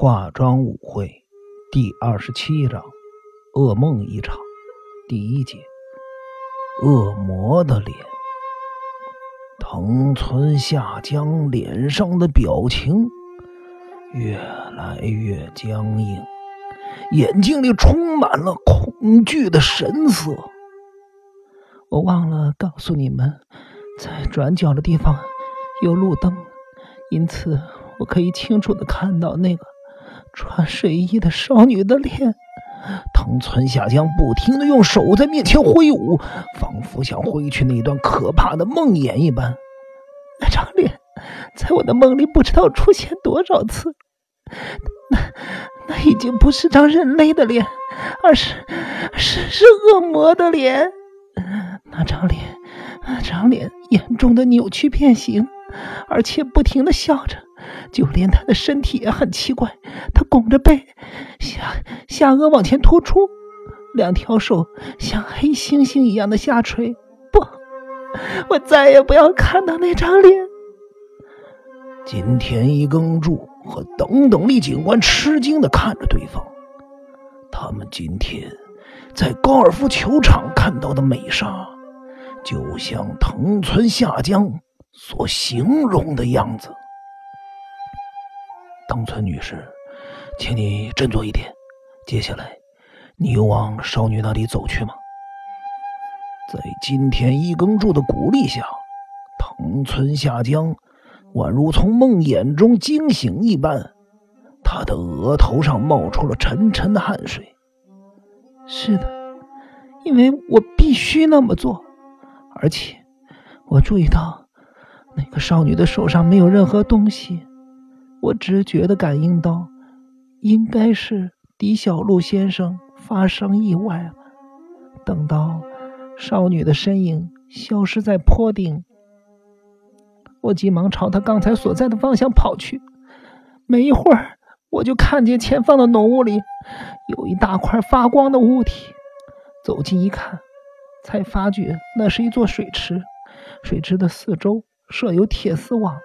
化妆舞会第二十七章：噩梦一场。第一节：恶魔的脸。藤村下江脸上的表情越来越僵硬，眼睛里充满了恐惧的神色。我忘了告诉你们，在转角的地方有路灯，因此我可以清楚的看到那个。穿睡衣的少女的脸，藤村下江不停的用手在面前挥舞，仿佛想挥去那段可怕的梦魇一般。那张脸在我的梦里不知道出现多少次，那那已经不是张人类的脸，而是是是恶魔的脸。那张脸，那张脸严重的扭曲变形，而且不停的笑着。就连他的身体也很奇怪，他拱着背，下下颚往前突出，两条手像黑猩猩一样的下垂。不，我再也不要看到那张脸。金田一耕助和等等力警官吃惊的看着对方，他们今天在高尔夫球场看到的美莎，就像藤村下江所形容的样子。藤村女士，请你振作一点。接下来，你又往少女那里走去吗？在金田一耕助的鼓励下，藤村下江宛如从梦魇中惊醒一般，他的额头上冒出了沉沉的汗水。是的，因为我必须那么做，而且我注意到那个少女的手上没有任何东西。我直觉的感应到，应该是狄小璐先生发生意外了。等到少女的身影消失在坡顶，我急忙朝他刚才所在的方向跑去。没一会儿，我就看见前方的浓雾里有一大块发光的物体。走近一看，才发觉那是一座水池，水池的四周设有铁丝网。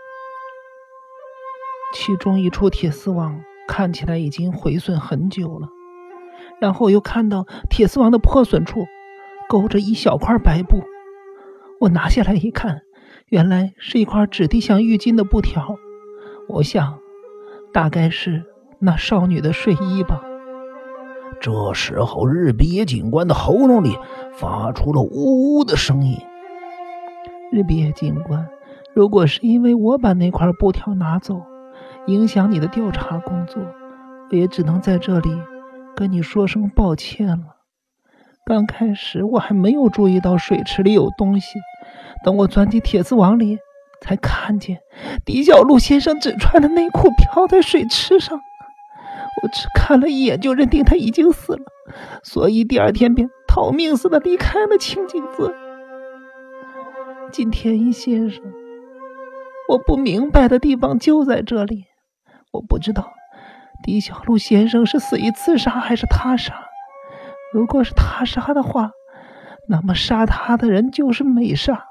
其中一处铁丝网看起来已经毁损很久了，然后又看到铁丝网的破损处勾着一小块白布。我拿下来一看，原来是一块质地像浴巾的布条。我想，大概是那少女的睡衣吧。这时候，日比野警官的喉咙里发出了呜呜的声音。日比野警官，如果是因为我把那块布条拿走，影响你的调查工作，我也只能在这里跟你说声抱歉了。刚开始我还没有注意到水池里有东西，等我钻进铁丝网里，才看见狄小璐先生只穿的内裤漂在水池上。我只看了一眼就认定他已经死了，所以第二天便逃命似的离开了清景寺。金田一先生，我不明白的地方就在这里。我不知道狄小璐先生是死于自杀还是他杀。如果是他杀的话，那么杀他的人就是美莎。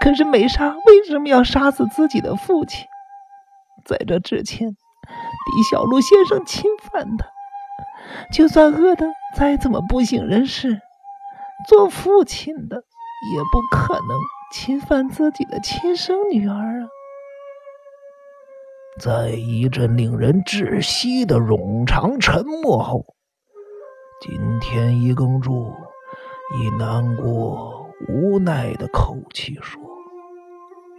可是美莎为什么要杀死自己的父亲？在这之前，狄小璐先生侵犯他，就算饿得再怎么不省人事，做父亲的也不可能侵犯自己的亲生女儿啊。在一阵令人窒息的冗长沉默后，金田一耕助以难过、无奈的口气说：“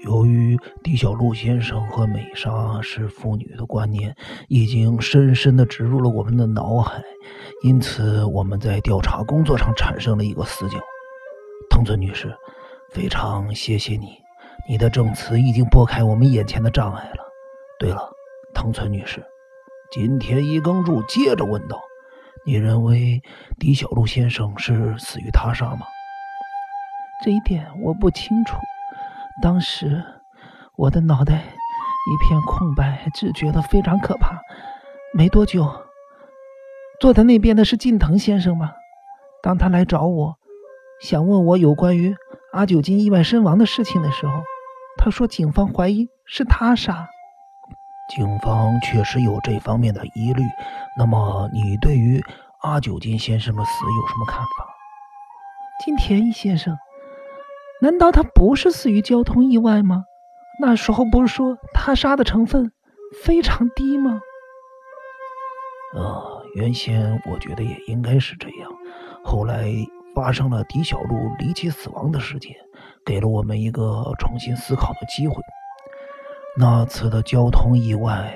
由于狄小璐先生和美莎是父女的观念已经深深的植入了我们的脑海，因此我们在调查工作上产生了一个死角。”藤村女士，非常谢谢你，你的证词已经拨开我们眼前的障碍了。对了，藤村女士，金田一耕助接着问道：“你认为狄小璐先生是死于他杀吗？”这一点我不清楚。当时我的脑袋一片空白，只觉得非常可怕。没多久，坐在那边的是近藤先生吗？当他来找我，想问我有关于阿九金意外身亡的事情的时候，他说警方怀疑是他杀。警方确实有这方面的疑虑。那么，你对于阿九金先生的死有什么看法？金田一先生，难道他不是死于交通意外吗？那时候不是说他杀的成分非常低吗？呃，原先我觉得也应该是这样，后来发生了狄小璐离奇死亡的事件，给了我们一个重新思考的机会。那次的交通意外，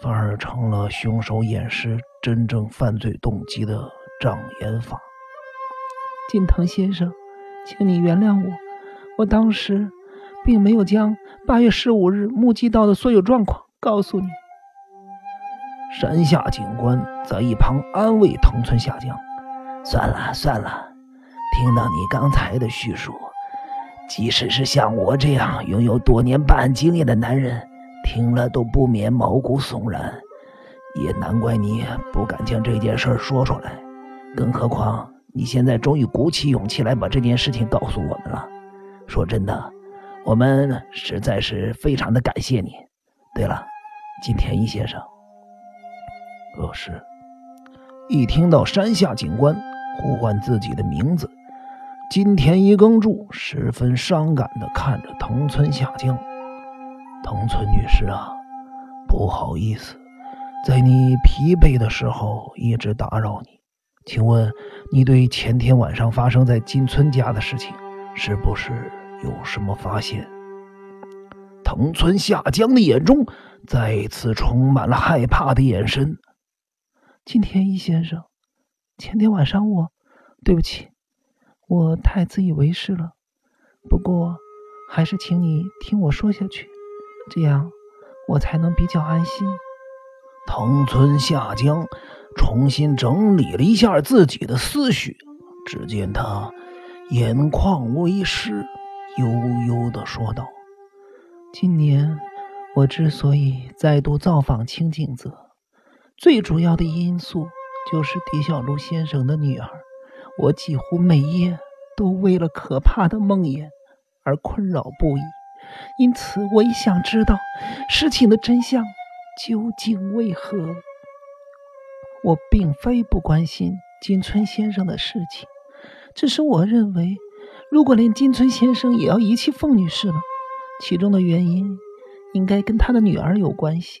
反而成了凶手掩饰真正犯罪动机的障眼法。近藤先生，请你原谅我，我当时并没有将八月十五日目击到的所有状况告诉你。山下警官在一旁安慰藤村下将：“算了算了，听到你刚才的叙述。”即使是像我这样拥有多年办案经验的男人，听了都不免毛骨悚然。也难怪你不敢将这件事说出来，更何况你现在终于鼓起勇气来把这件事情告诉我们了。说真的，我们实在是非常的感谢你。对了，金田一先生，呃，是。一听到山下警官呼唤自己的名字。金田一耕助十分伤感地看着藤村下江，藤村女士啊，不好意思，在你疲惫的时候一直打扰你。请问你对前天晚上发生在金村家的事情，是不是有什么发现？藤村下江的眼中再次充满了害怕的眼神。金田一先生，前天晚上我，对不起。我太自以为是了，不过还是请你听我说下去，这样我才能比较安心。藤村下江重新整理了一下自己的思绪，只见他眼眶微湿，悠悠的说道：“今年我之所以再度造访清景泽，最主要的因素就是狄小璐先生的女儿。”我几乎每夜都为了可怕的梦魇而困扰不已，因此我也想知道事情的真相究竟为何。我并非不关心金村先生的事情，只是我认为，如果连金村先生也要遗弃凤女士了，其中的原因应该跟他的女儿有关系。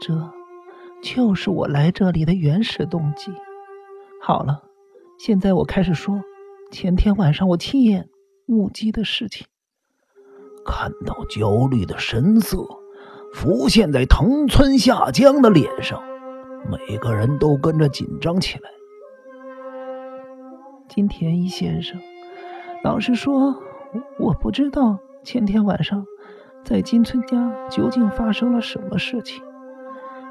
这就是我来这里的原始动机。好了。现在我开始说前天晚上我亲眼目击的事情。看到焦虑的神色浮现在藤村下江的脸上，每个人都跟着紧张起来。金田一先生，老实说，我不知道前天晚上在金村家究竟发生了什么事情，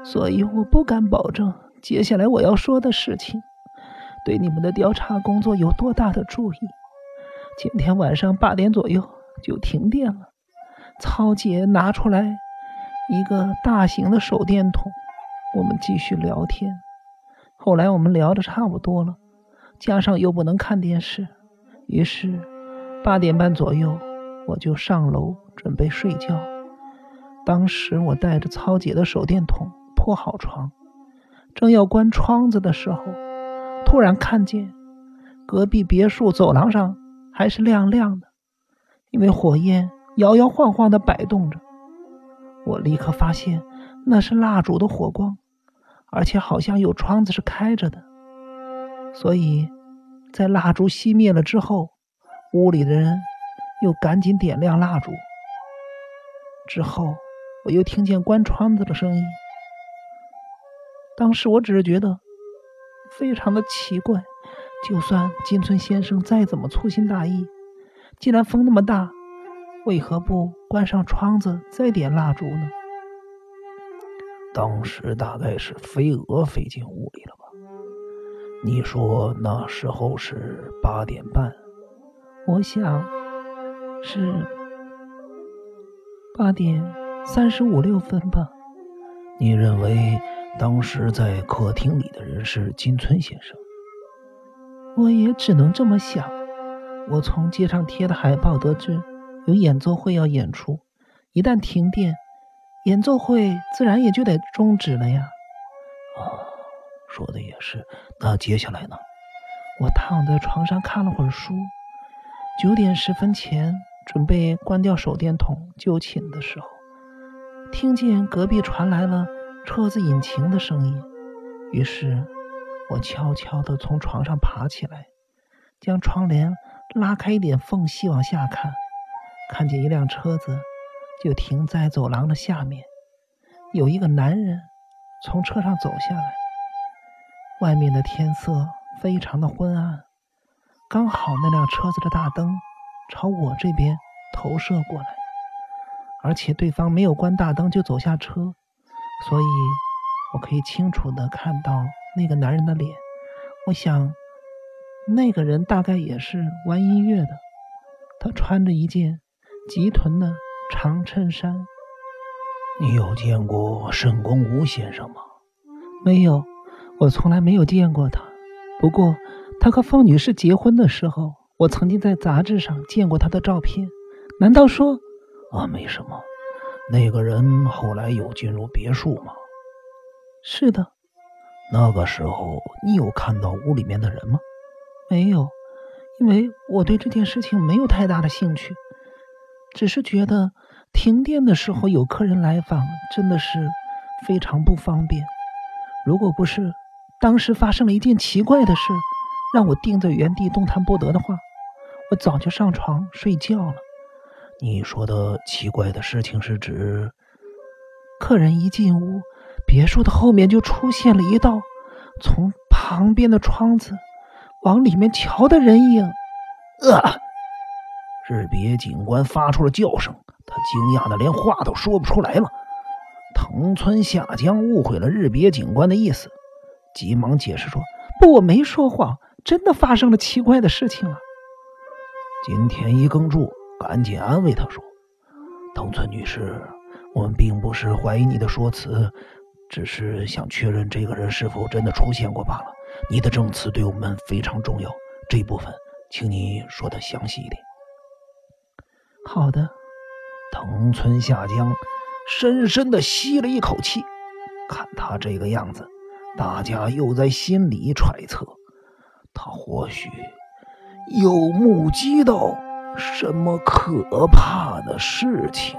所以我不敢保证接下来我要说的事情。对你们的调查工作有多大的注意？今天晚上八点左右就停电了。曹姐拿出来一个大型的手电筒，我们继续聊天。后来我们聊的差不多了，加上又不能看电视，于是八点半左右我就上楼准备睡觉。当时我带着曹姐的手电筒铺好床，正要关窗子的时候。突然看见隔壁别墅走廊上还是亮亮的，因为火焰摇摇晃晃的摆动着。我立刻发现那是蜡烛的火光，而且好像有窗子是开着的。所以在蜡烛熄灭了之后，屋里的人又赶紧点亮蜡烛。之后我又听见关窗子的声音。当时我只是觉得。非常的奇怪，就算金村先生再怎么粗心大意，既然风那么大，为何不关上窗子再点蜡烛呢？当时大概是飞蛾飞进屋里了吧？你说那时候是八点半，我想是八点三十五六分吧？你认为？当时在客厅里的人是金村先生，我也只能这么想。我从街上贴的海报得知，有演奏会要演出，一旦停电，演奏会自然也就得终止了呀。哦，说的也是。那接下来呢？我躺在床上看了会儿书。九点十分前，准备关掉手电筒就寝的时候，听见隔壁传来了车子引擎的声音。于是，我悄悄地从床上爬起来，将窗帘拉开一点缝隙往下看，看见一辆车子就停在走廊的下面，有一个男人从车上走下来。外面的天色非常的昏暗。刚好那辆车子的大灯朝我这边投射过来，而且对方没有关大灯就走下车，所以我可以清楚的看到那个男人的脸。我想，那个人大概也是玩音乐的。他穿着一件吉臀的长衬衫。你有见过沈公吾先生吗？没有，我从来没有见过他。不过。他和方女士结婚的时候，我曾经在杂志上见过他的照片。难道说，啊，没什么。那个人后来有进入别墅吗？是的。那个时候你有看到屋里面的人吗？没有，因为我对这件事情没有太大的兴趣，只是觉得停电的时候有客人来访真的是非常不方便。如果不是当时发生了一件奇怪的事。让我定在原地动弹不得的话，我早就上床睡觉了。你说的奇怪的事情是指，客人一进屋，别墅的后面就出现了一道从旁边的窗子往里面瞧的人影。啊！日别警官发出了叫声，他惊讶的连话都说不出来了。藤村下江误会了日别警官的意思，急忙解释说：“不，我没说谎。”真的发生了奇怪的事情了。金田一耕助赶紧安慰他说：“藤村女士，我们并不是怀疑你的说辞，只是想确认这个人是否真的出现过罢了。你的证词对我们非常重要，这部分请你说的详细一点。”好的。藤村下江深深的吸了一口气，看他这个样子，大家又在心里揣测。他或许有目击到什么可怕的事情。